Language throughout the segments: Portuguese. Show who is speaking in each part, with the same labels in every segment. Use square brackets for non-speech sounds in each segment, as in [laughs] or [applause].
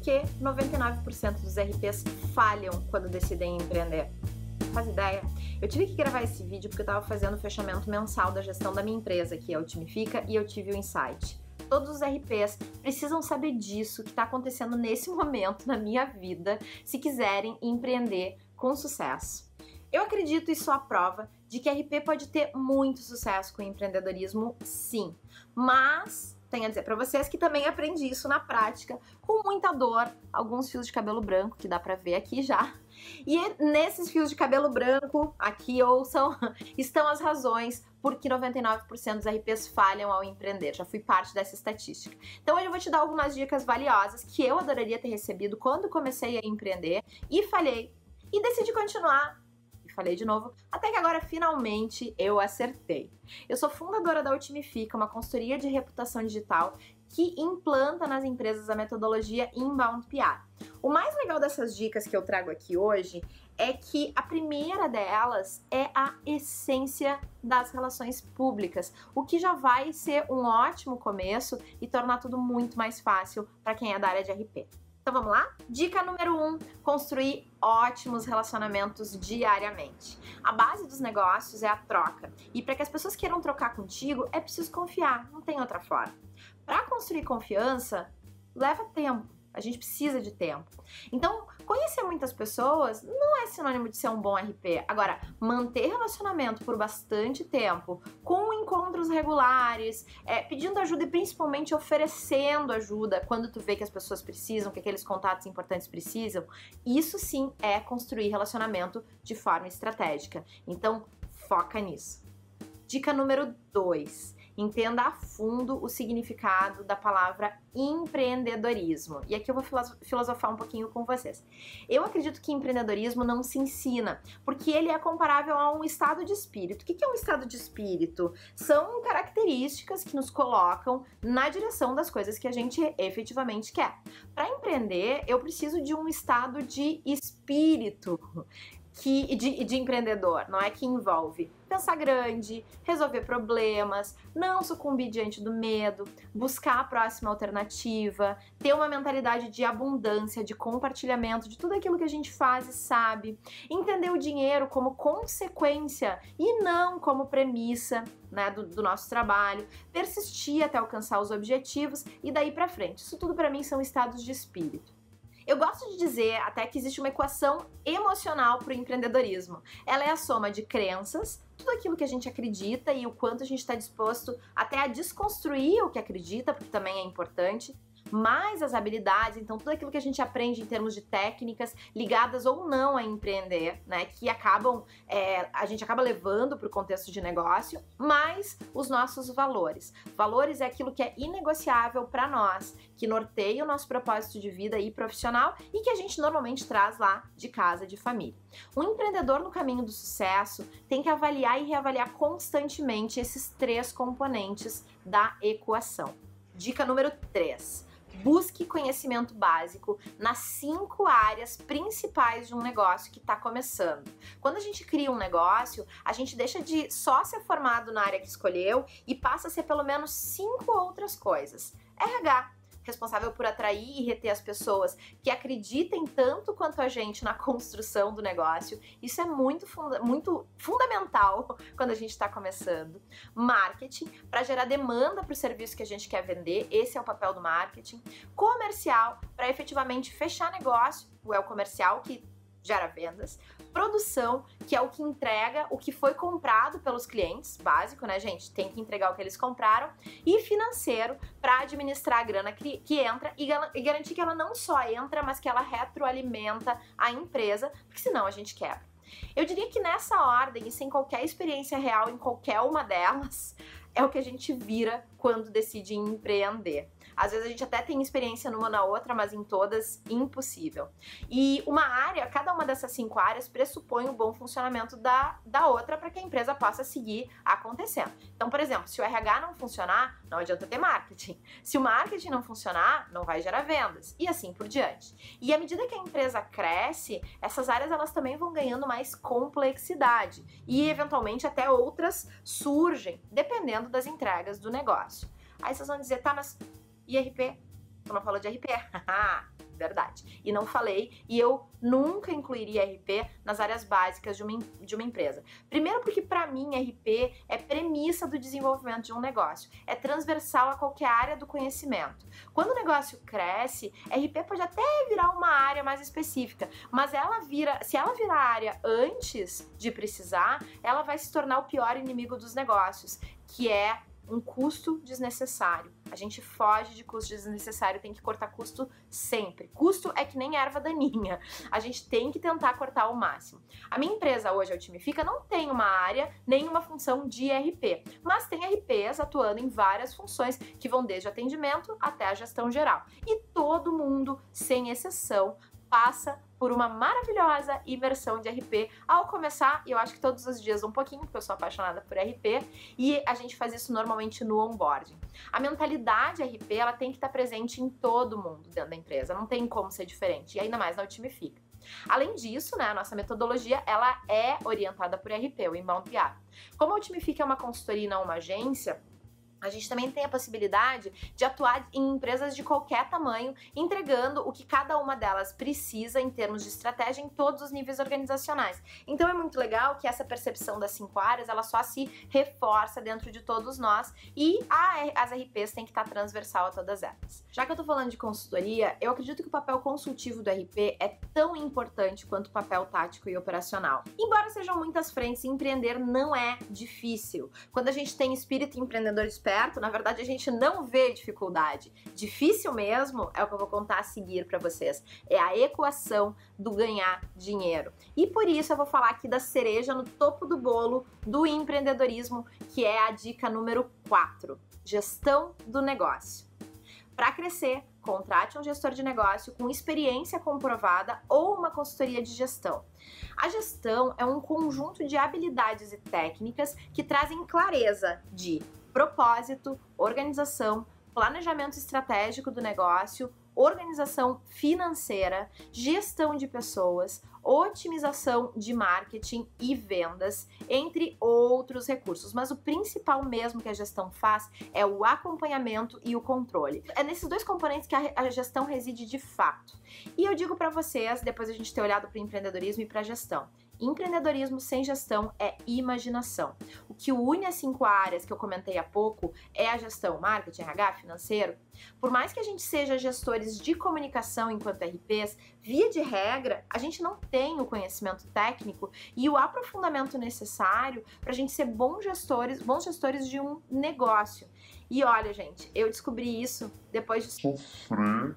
Speaker 1: que 99% dos RPs falham quando decidem empreender? Faz ideia? Eu tive que gravar esse vídeo porque eu estava fazendo o fechamento mensal da gestão da minha empresa, que é o Timifica, e eu tive o um insight. Todos os RPs precisam saber disso que está acontecendo nesse [laughs] momento na minha vida, se quiserem empreender com sucesso. Eu acredito e sou a prova de que RP pode ter muito sucesso com empreendedorismo, sim. Mas tenho a dizer para vocês que também aprendi isso na prática, com muita dor, alguns fios de cabelo branco que dá para ver aqui já. E nesses fios de cabelo branco, aqui ouçam, [laughs] estão as razões por que 99% dos RPs falham ao empreender. Já fui parte dessa estatística. Então hoje eu vou te dar algumas dicas valiosas que eu adoraria ter recebido quando comecei a empreender e falhei e decidi continuar falei de novo, até que agora finalmente eu acertei. Eu sou fundadora da Ultimifica, uma consultoria de reputação digital que implanta nas empresas a metodologia Inbound PR. O mais legal dessas dicas que eu trago aqui hoje é que a primeira delas é a essência das relações públicas, o que já vai ser um ótimo começo e tornar tudo muito mais fácil para quem é da área de RP. Então vamos lá? Dica número 1: um, construir ótimos relacionamentos diariamente. A base dos negócios é a troca. E para que as pessoas queiram trocar contigo, é preciso confiar, não tem outra forma. Para construir confiança, leva tempo. A gente precisa de tempo. Então, conhecer muitas pessoas não é sinônimo de ser um bom RP. Agora, manter relacionamento por bastante tempo, com encontros regulares, é, pedindo ajuda e principalmente oferecendo ajuda quando tu vê que as pessoas precisam, que aqueles contatos importantes precisam, isso sim é construir relacionamento de forma estratégica. Então, foca nisso. Dica número 2 entenda a fundo o significado da palavra empreendedorismo. E aqui eu vou filosofar um pouquinho com vocês. Eu acredito que empreendedorismo não se ensina, porque ele é comparável a um estado de espírito. O que é um estado de espírito? São características que nos colocam na direção das coisas que a gente efetivamente quer. Para empreender, eu preciso de um estado de espírito que de, de empreendedor, não é que envolve pensar grande, resolver problemas, não sucumbir diante do medo, buscar a próxima alternativa, ter uma mentalidade de abundância, de compartilhamento de tudo aquilo que a gente faz e sabe, entender o dinheiro como consequência e não como premissa né, do, do nosso trabalho, persistir até alcançar os objetivos e daí para frente. Isso tudo para mim são estados de espírito. Eu gosto de dizer até que existe uma equação emocional para o empreendedorismo. Ela é a soma de crenças, tudo aquilo que a gente acredita e o quanto a gente está disposto até a desconstruir o que acredita, porque também é importante mais as habilidades, então tudo aquilo que a gente aprende em termos de técnicas ligadas ou não a empreender, né, que acabam, é, a gente acaba levando para o contexto de negócio, mais os nossos valores. Valores é aquilo que é inegociável para nós, que norteia o nosso propósito de vida e profissional e que a gente normalmente traz lá de casa, de família. Um empreendedor no caminho do sucesso tem que avaliar e reavaliar constantemente esses três componentes da equação. Dica número 3 busque conhecimento básico nas cinco áreas principais de um negócio que está começando. Quando a gente cria um negócio, a gente deixa de só ser formado na área que escolheu e passa a ser pelo menos cinco outras coisas. RH, responsável por atrair e reter as pessoas que acreditem tanto quanto a gente na [laughs] construção do negócio. Isso é muito, funda muito fundamental [laughs] quando a gente está começando. Marketing, para gerar demanda para o serviço que a gente quer vender, esse é o papel do marketing. Comercial, para efetivamente fechar negócio, o é o comercial que gera vendas, produção, que é o que entrega o que foi comprado pelos clientes, básico, né, gente? Tem que entregar o que eles compraram, e financeiro, para administrar a grana que, que entra e, e garantir que ela não só entra, mas que ela retroalimenta a empresa, porque senão a gente quebra. Eu diria que nessa ordem e sem qualquer experiência real em qualquer uma delas, [laughs] é o que a gente vira quando decide empreender. Às vezes a gente até tem experiência numa na outra, mas em todas impossível. E uma área, cada uma dessas cinco áreas pressupõe o bom funcionamento da, da outra para que a empresa possa seguir acontecendo. Então, por exemplo, se o RH não funcionar, não adianta ter marketing. Se o marketing não funcionar, não vai gerar vendas e assim por diante. E à medida que a empresa cresce, essas áreas elas também vão ganhando mais complexidade e eventualmente até outras surgem, dependendo das entregas do negócio. Aí vocês vão dizer, tá, mas IRP, tu não falou de RP. [laughs] verdade. E não falei, e eu nunca incluiria RP nas áreas básicas de uma, de uma empresa. Primeiro porque para mim RP é premissa do desenvolvimento de um negócio, é transversal a qualquer área do conhecimento. Quando o negócio cresce, RP pode até virar uma área mais específica, mas ela vira, se ela virar área antes de precisar, ela vai se tornar o pior inimigo dos negócios, que é um custo desnecessário. A gente foge de custo desnecessário, tem que cortar custo sempre. Custo é que nem erva daninha. A gente tem que tentar cortar ao máximo. A minha empresa hoje, a Otimifica, não tem uma área nem uma função de RP, mas tem RPs atuando em várias funções que vão desde atendimento até a gestão geral. E todo mundo, sem exceção, passa por uma maravilhosa imersão de RP ao começar, e eu acho que todos os dias um pouquinho, porque eu sou apaixonada por RP, e a gente faz isso normalmente no onboarding. A mentalidade RP, ela tem que estar presente em todo mundo dentro da empresa, não tem como ser diferente, e ainda mais na Otimifica. Além disso, né, a nossa metodologia ela é orientada por RP, o Inbound PR. Como a Otimifica é uma consultoria e não uma agência, a gente também tem a possibilidade de atuar em empresas de qualquer tamanho, entregando o que cada uma delas precisa em termos de estratégia em todos os níveis organizacionais. Então é muito legal que essa percepção das cinco áreas ela só se reforça dentro de todos nós e as RPs têm que estar transversal a todas elas. Já que eu tô falando de consultoria, eu acredito que o papel consultivo do RP é tão importante quanto o papel tático e operacional. Embora sejam muitas frentes, empreender não é difícil. Quando a gente tem espírito empreendedor esperto, na verdade a gente não vê dificuldade. Difícil mesmo é o que eu vou contar a seguir para vocês. É a equação do ganhar dinheiro. E por isso eu vou falar aqui da cereja no topo do bolo do empreendedorismo, que é a dica número 4: gestão do negócio. Para crescer, contrate um gestor de negócio com experiência comprovada ou uma consultoria de gestão. A gestão é um conjunto de habilidades e técnicas que trazem clareza de propósito, organização, planejamento estratégico do negócio, organização financeira, gestão de pessoas, otimização de marketing e vendas, entre outros recursos. Mas o principal mesmo que a gestão faz é o acompanhamento e o controle. É nesses dois componentes que a gestão reside de fato. E eu digo para vocês, depois a gente ter olhado para o empreendedorismo e para a gestão, Empreendedorismo sem gestão é imaginação. O que une as cinco áreas que eu comentei há pouco é a gestão marketing, RH, financeiro. Por mais que a gente seja gestores de comunicação enquanto RPs, via de regra, a gente não tem o conhecimento técnico e o aprofundamento necessário para a gente ser bons gestores, bons gestores de um negócio. E olha, gente, eu descobri isso depois de sofrer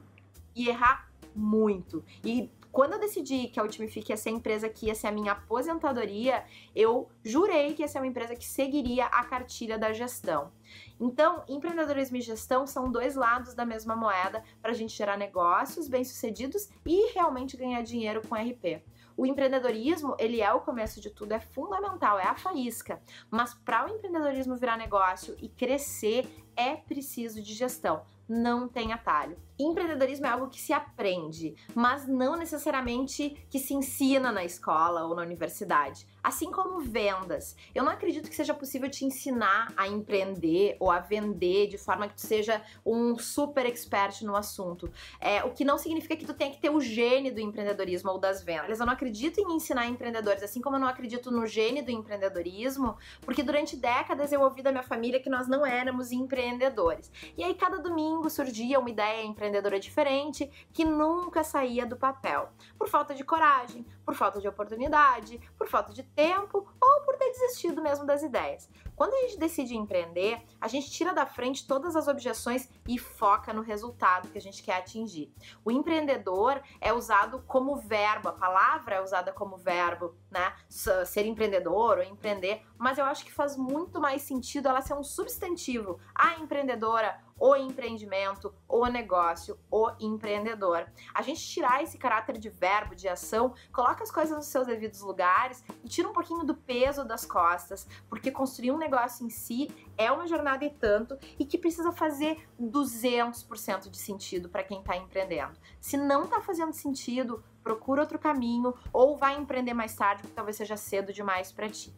Speaker 1: e errar muito. E quando eu decidi que a Ultimifique ia ser a empresa que ia ser a minha aposentadoria, eu jurei que ia ser uma empresa que seguiria a cartilha da gestão. Então, empreendedorismo e gestão são dois lados da mesma moeda para a gente gerar negócios bem-sucedidos e realmente ganhar dinheiro com RP. O empreendedorismo, ele é o começo de tudo, é fundamental, é a faísca. Mas para o empreendedorismo virar negócio e crescer, é preciso de gestão não tem atalho. Empreendedorismo é algo que se aprende, mas não necessariamente que se ensina na escola ou na universidade. Assim como vendas. Eu não acredito que seja possível te ensinar a empreender ou a vender de forma que tu seja um super expert no assunto. É, o que não significa que tu tenha que ter o gene do empreendedorismo ou das vendas. Eu não acredito em ensinar empreendedores, assim como eu não acredito no gene do empreendedorismo, porque durante décadas eu ouvi da minha família que nós não éramos empreendedores. E aí cada domingo surgia uma ideia empreendedora diferente que nunca saía do papel. Por falta de coragem, por falta de oportunidade, por falta de tempo ou por ter desistido mesmo das ideias. Quando a gente decide empreender, a gente tira da frente todas as objeções e foca no resultado que a gente quer atingir. O empreendedor é usado como verbo, a palavra é usada como verbo, né? Ser empreendedor ou empreender, mas eu acho que faz muito mais sentido ela ser um substantivo. A empreendedora o empreendimento, o negócio, o empreendedor. A gente tirar esse caráter de verbo, de ação, coloca as coisas nos seus devidos lugares e tira um pouquinho do peso das costas, porque construir um negócio em si é uma jornada e tanto e que precisa fazer 200% de sentido para quem está empreendendo. Se não está fazendo sentido, procura outro caminho ou vai empreender mais tarde, porque talvez seja cedo demais para ti.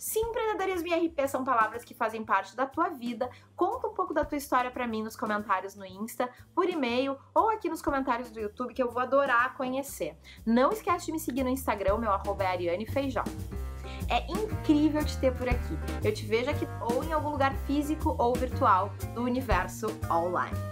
Speaker 1: Se empreendedorismo e RP são palavras que fazem parte da tua vida, conta um pouco da tua história para mim nos comentários no Insta, por e-mail ou aqui nos comentários do YouTube que eu vou adorar conhecer. Não esquece de me seguir no Instagram, meu arroba é Ariane Feijão. É incrível te ter por aqui. Eu te vejo aqui ou em algum lugar físico ou virtual do universo online.